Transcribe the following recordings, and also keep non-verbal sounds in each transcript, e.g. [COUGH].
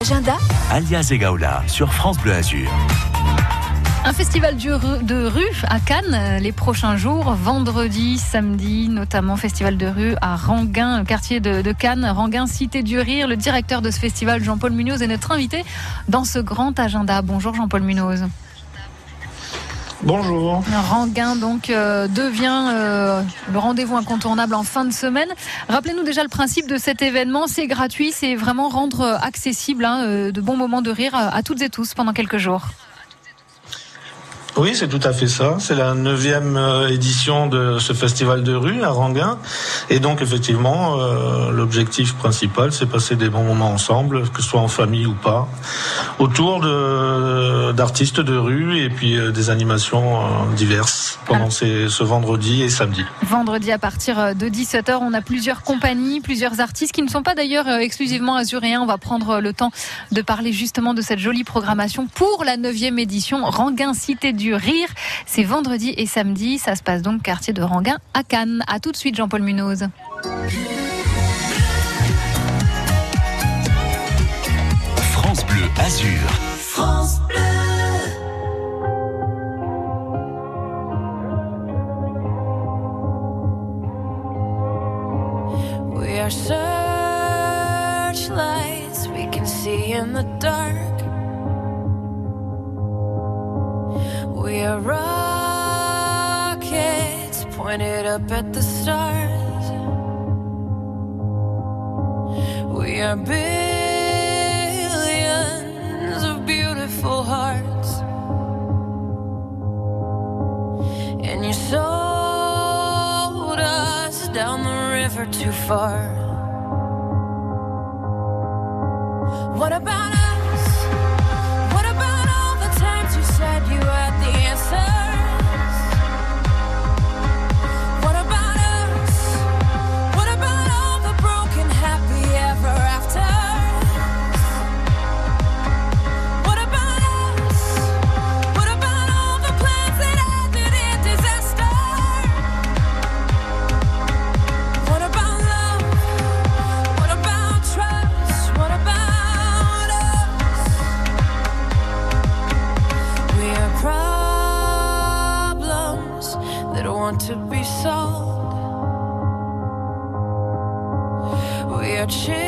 Agenda Alias Egaola sur France Bleu Azur. Un festival de rue à Cannes euh, les prochains jours, vendredi, samedi, notamment festival de rue à Ranguin, quartier de, Cannes, Ranguin, cité du rire. Le directeur de ce festival, Jean-Paul Munoz, est notre invité dans ce grand agenda. Bonjour Jean-Paul Munoz. Bonjour. Ranguin donc euh, devient euh, le rendez-vous incontournable en fin de semaine. Rappelez-nous déjà le principe de cet événement. C'est gratuit, c'est vraiment rendre accessible hein, de bons moments de rire à toutes et tous pendant quelques jours. Oui, c'est tout à fait ça. C'est la neuvième euh, édition de ce festival de rue à Ranguin. Et donc, effectivement, euh, l'objectif principal, c'est passer des bons moments ensemble, que ce soit en famille ou pas, autour d'artistes de rue et puis euh, des animations diverses pendant ce vendredi et samedi. Vendredi à partir de 17h, on a plusieurs compagnies, plusieurs artistes qui ne sont pas d'ailleurs exclusivement azuréens. On va prendre le temps de parler justement de cette jolie programmation pour la neuvième édition Ranguin Cité du rire. C'est vendredi et samedi. Ça se passe donc quartier de Ranguin à Cannes. À tout de suite, Jean-Paul Munoz. France Bleu Azur. Down the river too far. What about want to be sold. We are changed.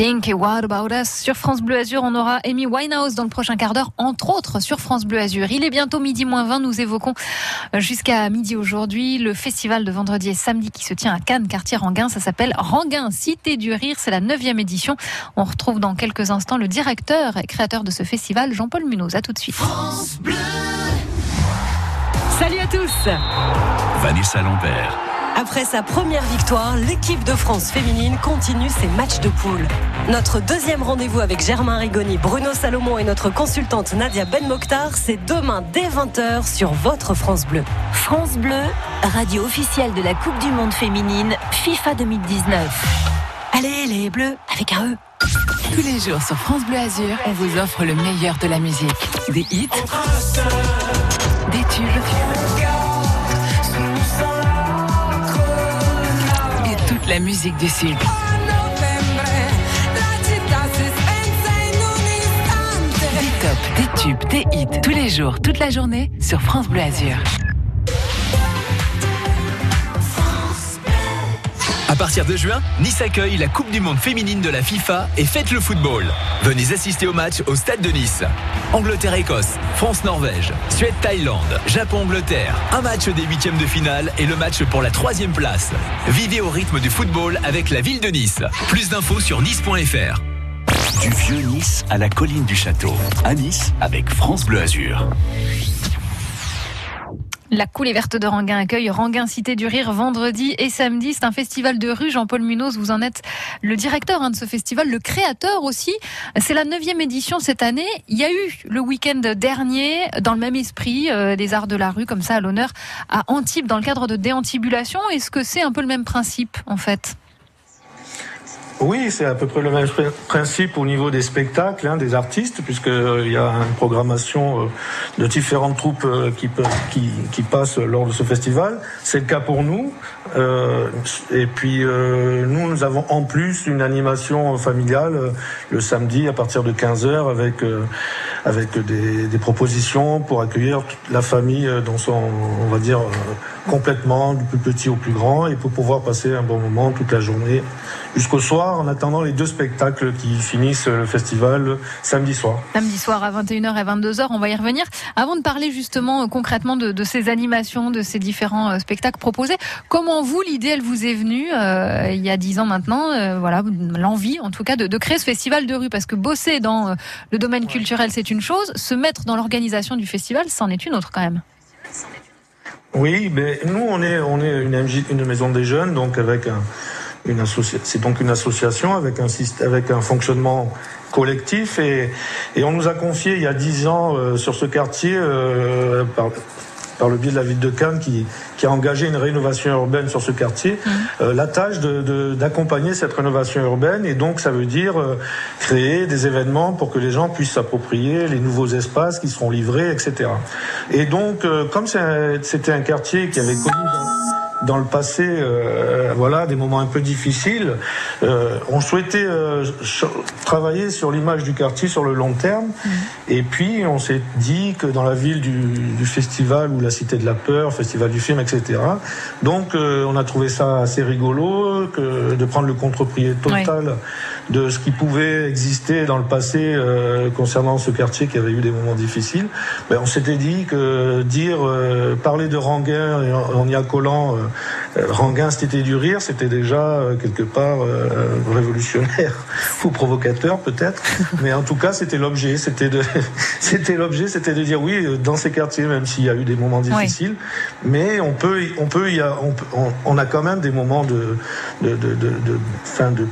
Pink et What About Us sur France Bleu Azur. On aura Amy Winehouse dans le prochain quart d'heure, entre autres sur France Bleu Azur. Il est bientôt midi moins 20. Nous évoquons euh, jusqu'à midi aujourd'hui le festival de vendredi et samedi qui se tient à Cannes, quartier Ranguin. Ça s'appelle Ranguin, Cité du Rire. C'est la neuvième édition. On retrouve dans quelques instants le directeur et créateur de ce festival, Jean-Paul Munoz. À tout de suite. France Bleu. Salut à tous. Vanessa Lambert. Après sa première victoire, l'équipe de France féminine continue ses matchs de poule. Notre deuxième rendez-vous avec Germain Rigoni, Bruno Salomon et notre consultante Nadia Ben Mokhtar, c'est demain dès 20h sur votre France Bleu. France Bleu, radio officielle de la Coupe du Monde féminine FIFA 2019. Allez les Bleus, avec un E. Tous les jours sur France Bleu Azur, on vous offre le meilleur de la musique. Des hits, des tubes la musique du Sud. Des tops, des tubes, des hits, tous les jours, toute la journée sur France Bleu Azur. Partir de juin, Nice accueille la Coupe du Monde féminine de la FIFA et faites le football. Venez assister au match au Stade de Nice. Angleterre-Écosse, France-Norvège, Suède-Thaïlande, Japon-Angleterre. Un match des huitièmes de finale et le match pour la troisième place. Vivez au rythme du football avec la ville de Nice. Plus d'infos sur nice.fr. Du vieux Nice à la colline du château. À Nice avec France Bleu Azur. La coulée verte de Ranguin accueille Ranguin Cité du Rire vendredi et samedi. C'est un festival de rue. Jean-Paul Munoz, vous en êtes le directeur hein, de ce festival, le créateur aussi. C'est la neuvième édition cette année. Il y a eu le week-end dernier, dans le même esprit, euh, des arts de la rue, comme ça, à l'honneur, à Antibes, dans le cadre de déantibulation. Est-ce que c'est un peu le même principe, en fait? Oui, c'est à peu près le même principe au niveau des spectacles, hein, des artistes, puisqu'il euh, y a une programmation euh, de différentes troupes euh, qui, passent lors de ce festival. C'est le cas pour nous. Euh, et puis, euh, nous, nous avons en plus une animation familiale euh, le samedi à partir de 15h avec, avec des, propositions pour accueillir toute la famille dans son, on va dire, complètement, du plus petit au plus grand, et pour pouvoir passer un bon moment toute la journée jusqu'au soir, en attendant les deux spectacles qui finissent le festival samedi soir. Samedi soir à 21h et 22h, on va y revenir. Avant de parler justement concrètement de, ces animations, de ces différents spectacles proposés, comment vous, l'idée, elle vous est venue euh, il y a dix ans maintenant, euh, voilà, l'envie en tout cas de, de créer ce festival de rue? Parce que bosser dans euh, le domaine culturel, c'est une chose, se mettre dans l'organisation du festival, c'en est une autre quand même. Oui, mais nous, on est, on est une, MJ une maison des jeunes, donc avec un, une associa- c'est donc une association avec un, avec un fonctionnement collectif. Et, et on nous a confié il y a dix ans euh, sur ce quartier euh, par, par le biais de la ville de Cannes qui, qui a engagé une rénovation urbaine sur ce quartier, euh, la tâche de- de- d'accompagner cette rénovation urbaine et donc ça veut dire euh, créer des événements pour que les gens puissent s'approprier les nouveaux espaces qui seront livrés, etc. Et donc, euh, comme c'était un quartier qui avait connu dans, dans le passé, euh, voilà, des moments un peu difficiles, euh, on souhaitait euh, travailler sur l'image du quartier sur le long terme. Et puis, on s'est dit que dans la ville du, du festival ou la Cité de la Peur, festival du film, etc. Donc, euh, on a trouvé ça assez rigolo que de prendre le contre-pied total de ce qui pouvait exister dans le passé euh, concernant ce quartier qui avait eu des moments difficiles. Ben, on s'était dit que dire, euh, parler de Ranguin et en, en y accolant euh, euh, Ranguin, c'était du rire, c'était déjà euh, quelque part euh, révolutionnaire [LAUGHS] ou provocateur peut-être. Mais en tout cas, c'était l'objet, c'était de, [LAUGHS] c'était l'objet, c'était de dire oui, dans ces quartiers, même s'il y a eu des moments difficiles, mais on peut, on peut, y a, on, on, a quand même des moments de, de, de, de, de fin de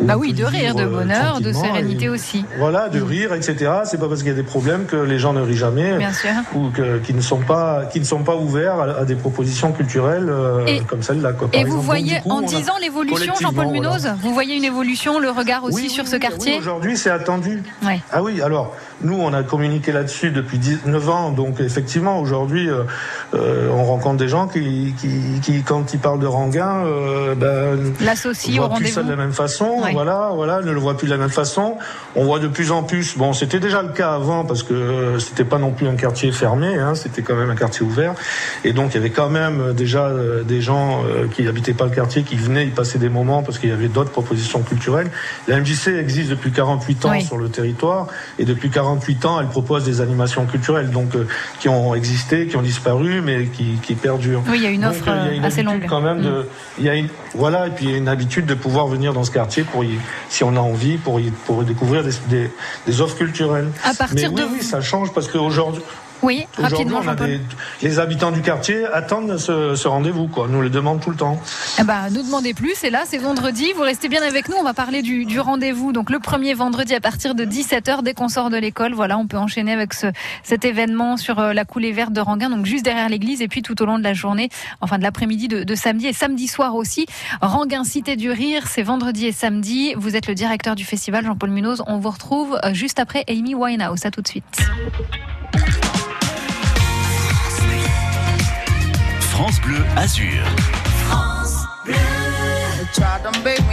Bah oui, de rire, de euh, bonheur, de sérénité et- aussi. Voilà, de rire, etc. C'est pas parce qu'il y a des problèmes que les gens ne rient jamais Bien sûr. ou que, qui ne sont pas qui ne sont pas ouverts à, à des propositions culturelles euh, Et- comme celle-là. Et vous exemple. Voyez, coup, en 10 ans, l'évolution, Jean-Paul voilà. Munoz Vous voyez une évolution, le regard aussi Oui, sur oui, ce quartier oui, Aujourd'hui, c'est attendu. Ouais. Ah oui, alors nous, on a communiqué là-dessus depuis 19 ans. Donc, effectivement, aujourd'hui, euh, euh, on rencontre des gens qui, qui, qui, quand ils parlent de Ranguin, euh, ben, l'associent au ça de la même façon. Voilà, voilà, ne le voit plus de la même façon. On voit de plus en plus. Bon, c'était déjà le cas avant parce que euh, c'était pas non plus un quartier fermé. Hein, c'était quand même un quartier ouvert. Et donc, il y avait quand même déjà des gens qui habitaient pas le quartier, qui venaient y passer des moments parce qu'il y avait d'autres propositions culturelles. La MJC existe depuis 48 ans Oui. sur le territoire et depuis 48 ans, elle propose des animations culturelles donc euh, qui ont existé, qui ont disparu, mais qui, qui perdurent. Oui, il y a une Donc, offre euh, il y a euh, une assez habitude longue. quand même Mm. de, il y a une, voilà, et puis il y a une habitude de pouvoir venir dans ce quartier pour y, si on a envie, pour y, pour découvrir des, des, des offres culturelles. À partir Mais oui, de- oui, ça change parce qu'aujourd'hui, Oui, rapidement, on a Jean-Paul. des, les habitants du quartier attendent ce, ce rendez-vous, quoi. Nous le demandons tout le temps. Eh ben, nous demandez plus, c'est là, c'est vendredi. Vous restez bien avec nous. On va parler du, du rendez-vous. Donc, le premier vendredi à partir de 17h, dès qu'on sort de l'école. Voilà, on peut enchaîner avec ce, cet événement sur euh, la coulée verte de Ranguin, donc juste derrière l'église. Et puis, tout au long de la journée, enfin de l'après-midi de, de samedi et samedi soir aussi. Ranguin, Cité du Rire, c'est vendredi et samedi. Vous êtes le directeur du festival, Jean-Paul Munoz. On vous retrouve euh, juste après Amy Winehouse. À tout de suite. France Bleu Azur. Tried to make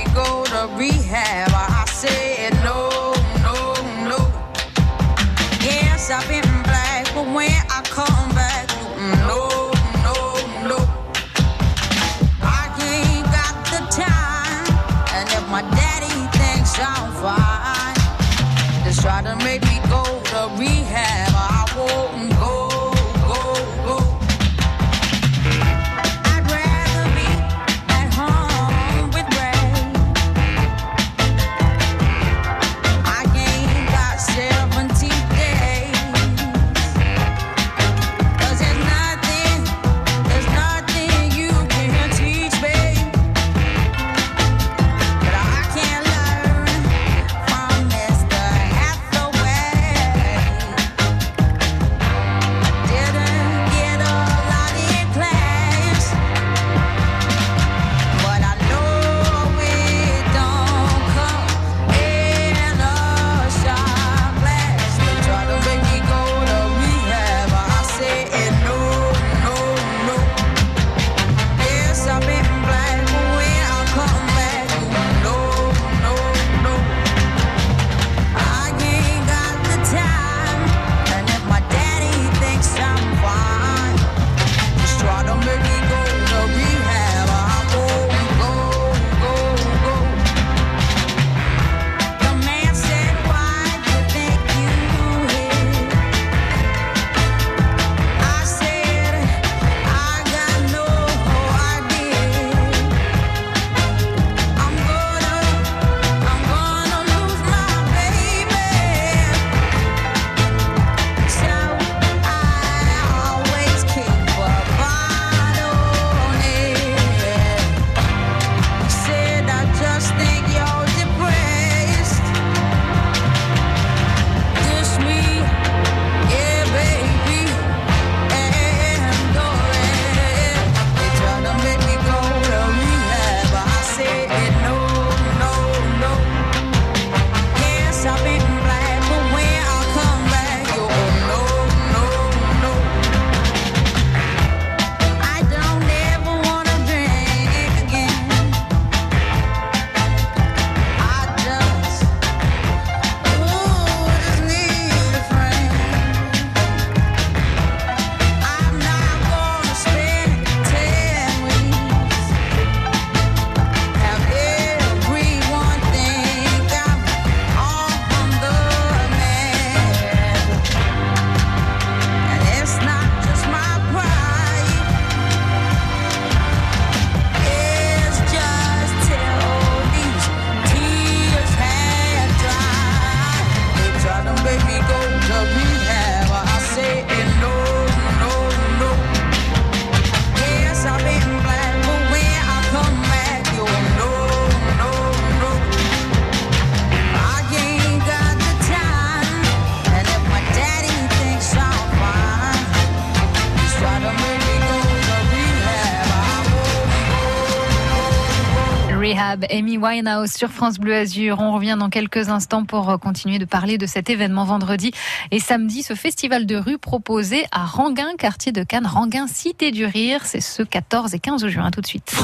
Amy Winehouse sur France Bleu Azur. On revient dans quelques instants pour euh, continuer de parler de cet événement vendredi et samedi, ce festival de rue proposé à Ranguin, quartier de Cannes, Ranguin, Cité du Rire. C'est ce 14 et 15 juin, tout de suite.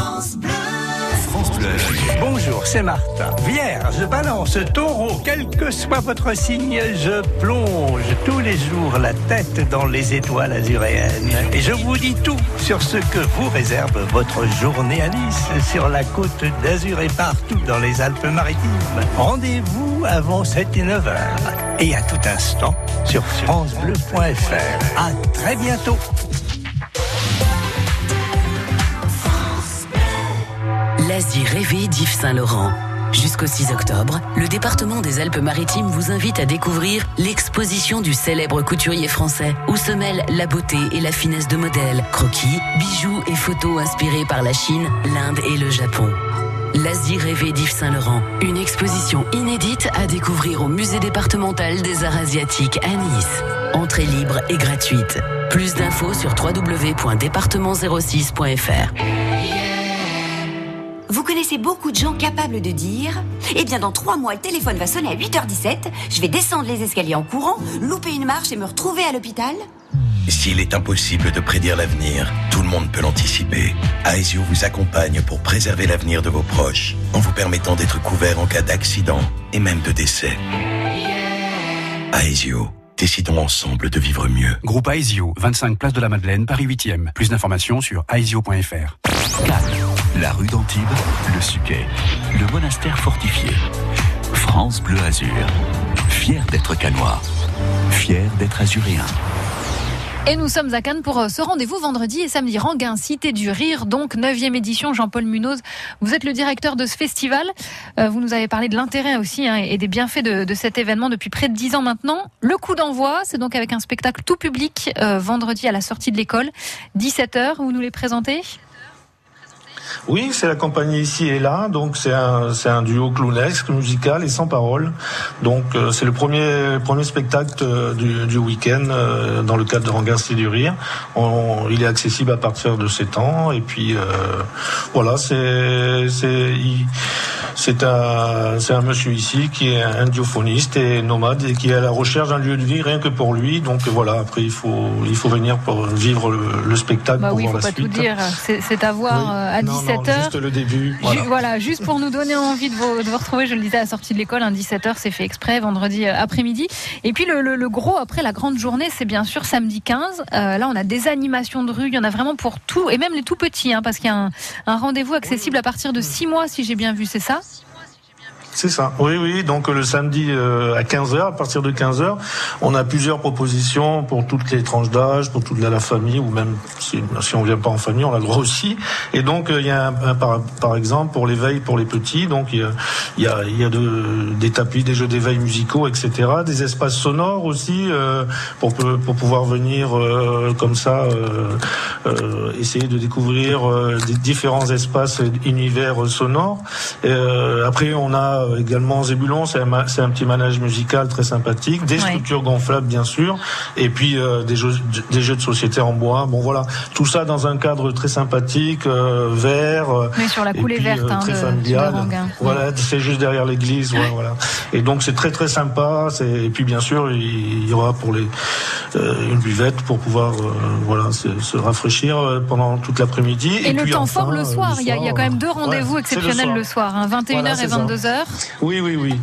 Bonjour, c'est Martin. Vierge, balance, taureau, quel que soit votre signe, je plonge tous les jours la tête dans les étoiles azuréennes. Et je vous dis tout sur ce que vous réserve votre journée à Nice, sur la côte d'Azur et partout dans les Alpes-Maritimes. Rendez-vous avant 7 et 9 heures. Et à tout instant sur FranceBleu.fr. À très bientôt. L'Asie rêvée d'Yves Saint-Laurent. Jusqu'au 6 octobre, le département des Alpes-Maritimes vous invite à découvrir l'exposition du célèbre couturier français, où se mêlent la beauté et la finesse de modèles, croquis, bijoux et photos inspirés par la Chine, l'Inde et le Japon. L'Asie rêvée d'Yves Saint-Laurent, une exposition inédite à découvrir au musée départemental des arts asiatiques à Nice. Entrée libre et gratuite. Plus d'infos sur www.département06.fr. Vous connaissez beaucoup de gens capables de dire Eh bien, dans trois mois, le téléphone va sonner à 8h17, je vais descendre les escaliers en courant, louper une marche et me retrouver à l'hôpital S'il est impossible de prédire l'avenir, tout le monde peut l'anticiper. Aesio vous accompagne pour préserver l'avenir de vos proches, en vous permettant d'être couvert en cas d'accident et même de décès. Aesio, décidons ensemble de vivre mieux. Groupe Aesio, 25 place de la Madeleine, Paris 8e. Plus d'informations sur aesio.fr. La rue d'Antibes, le Suquet, le monastère fortifié. France Bleu Azur. Fier d'être canois. Fier d'être azuréen. Et nous sommes à Cannes pour euh, ce rendez-vous vendredi et samedi. Ranguin, Cité du Rire, donc 9e édition. Jean-Paul Munoz, vous êtes le directeur de ce festival. Euh, vous nous avez parlé de l'intérêt aussi hein, et des bienfaits de, cet événement depuis près de 10 ans maintenant. Le coup d'envoi, c'est donc avec un spectacle tout public euh, vendredi à la sortie de l'école. 17h, vous nous les présentez? Oui, c'est la compagnie ici et là, donc c'est un, c'est un duo clownesque, musical et sans parole. Donc euh, c'est le premier, premier spectacle euh, du, du week-end euh, dans le cadre de Ranguin du Rire. On, il est accessible à partir de 7 ans et puis voilà, c'est c'est c'est un c'est un monsieur ici qui est un diophoniste et nomade et qui est à la recherche d'un lieu de vie rien que pour lui. Donc voilà, après il faut il faut venir pour vivre le, le spectacle bah pour oui, voir faut la pas suite. tout dire. C'est, c'est à voir Oui. à Non, 17h. non, juste le début. Voilà. Juste pour nous donner envie de vous, de vous retrouver, je le disais à la sortie de l'école, un 17h, c'est fait exprès, vendredi euh, après-midi. Et puis le, le- le gros, après la grande journée, c'est bien sûr samedi 15. Euh, là, on a des animations de rue, il y en a vraiment pour tout, et même les tout petits, hein, parce qu'il y a un, un rendez-vous accessible à partir de 6 mois, si j'ai bien vu, c'est ça? C'est ça. Oui, oui. Donc le samedi euh, à 15h, à partir de 15h, on a plusieurs propositions pour toutes les tranches d'âge, pour toute la, la famille, ou même si, si on vient pas en famille, on a le droit aussi. Et donc euh, il y a un, un par, exemple pour l'éveil pour les petits, donc il y a, il y a, de, des tapis, des jeux d'éveil musicaux, etc. Des espaces sonores aussi euh, pour, pour pouvoir venir euh, comme ça euh, euh, essayer de découvrir euh, des différents espaces univers sonores. Euh, après, on a également Zébulon, c'est un, petit manège musical très sympathique, des Ouais. structures gonflables bien sûr, et puis euh, des, jeux, des jeux de société en bois. Bon voilà, tout ça dans un cadre très sympathique, euh, vert. euh, Oui, sur la coulée puis, verte euh, hein, très de, familial. de Ranguin. Voilà, c'est juste derrière l'église, ouais, voilà. Et donc c'est très très sympa. Et puis bien sûr, il y aura pour les euh, une buvette pour pouvoir euh, voilà se, se rafraîchir euh, pendant toute l'après-midi. Et, le puis temps enfin, fort le euh, soir, il y, a- y a quand même deux ouais, rendez-vous le exceptionnels soir. le soir, hein, 21h Voilà, et c'est ça. 22h. Oui, oui, oui.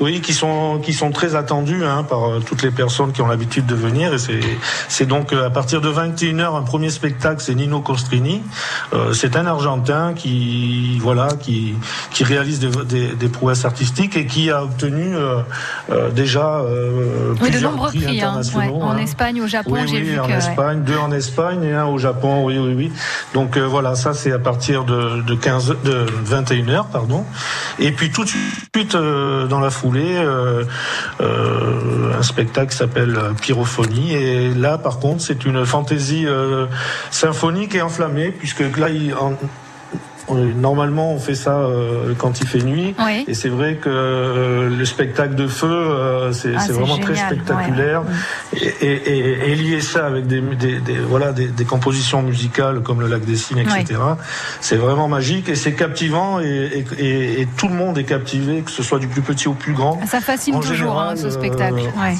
Oui, qui sont qui sont très attendus hein, par euh, toutes les personnes qui ont l'habitude de venir. Et c'est c'est donc euh, à partir de 21h un premier spectacle, c'est Nino Costrini. Euh, c'est un Argentin qui voilà qui qui réalise des, des, des prouesses artistiques et qui a obtenu euh, euh, déjà euh, Oui, de nombreux prix, prix, hein, ouais, en hein. Espagne, au Japon, Oui, j'ai oui, vu en que. ouais. Espagne, deux en Espagne et un au Japon, oui, oui, oui. Donc euh, voilà, ça c'est à partir de, de 15, de 21 heures, pardon. Et puis tout de suite euh, dans la euh, euh, un spectacle s'appelle Pyrophonie. Et là, par contre, c'est une fantaisie euh, symphonique et enflammée, puisque là, il, Normalement, on fait ça euh, quand il fait nuit. Oui. Et c'est vrai que euh, le spectacle de feu, euh, c'est Ah, vraiment très spectaculaire. Et, et- et- et lier ça avec des, des- des- voilà, des, des compositions musicales comme le Lac des Cygnes, etc., c'est vraiment magique et c'est captivant et, et- et- et tout le monde est captivé, que ce soit du plus petit au plus grand. Ça fascine En toujours hein, ce spectacle. euh, Ouais.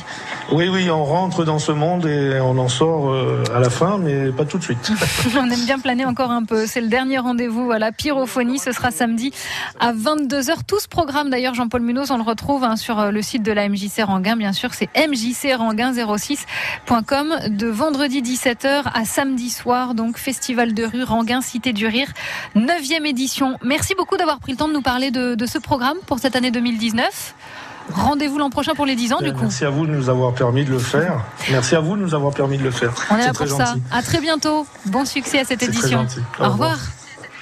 Oui, oui, on rentre dans ce monde et on en sort euh, à la fin, mais pas tout de suite. [LAUGHS] On aime bien planer encore un peu. C'est le dernier rendez-vous à la pyrophonie. Ce sera samedi à 22h. Tout ce programme, d'ailleurs, Jean-Paul Munoz, on le retrouve hein, sur euh, le site de la MJC Ranguin. Bien sûr, c'est mjcranguin06.com de vendredi 17h à samedi soir. Donc, Festival de rue Ranguin, Cité du Rire, 9e édition. Merci beaucoup d'avoir pris le temps de nous parler de, de ce programme pour cette année 2019. Rendez-vous l'an prochain pour les 10 ans, du coup. Merci à vous de nous avoir permis de le faire. Merci à vous de nous avoir permis de le faire. On est là ça. À très bientôt. Bon succès à cette édition. Au Au revoir. revoir.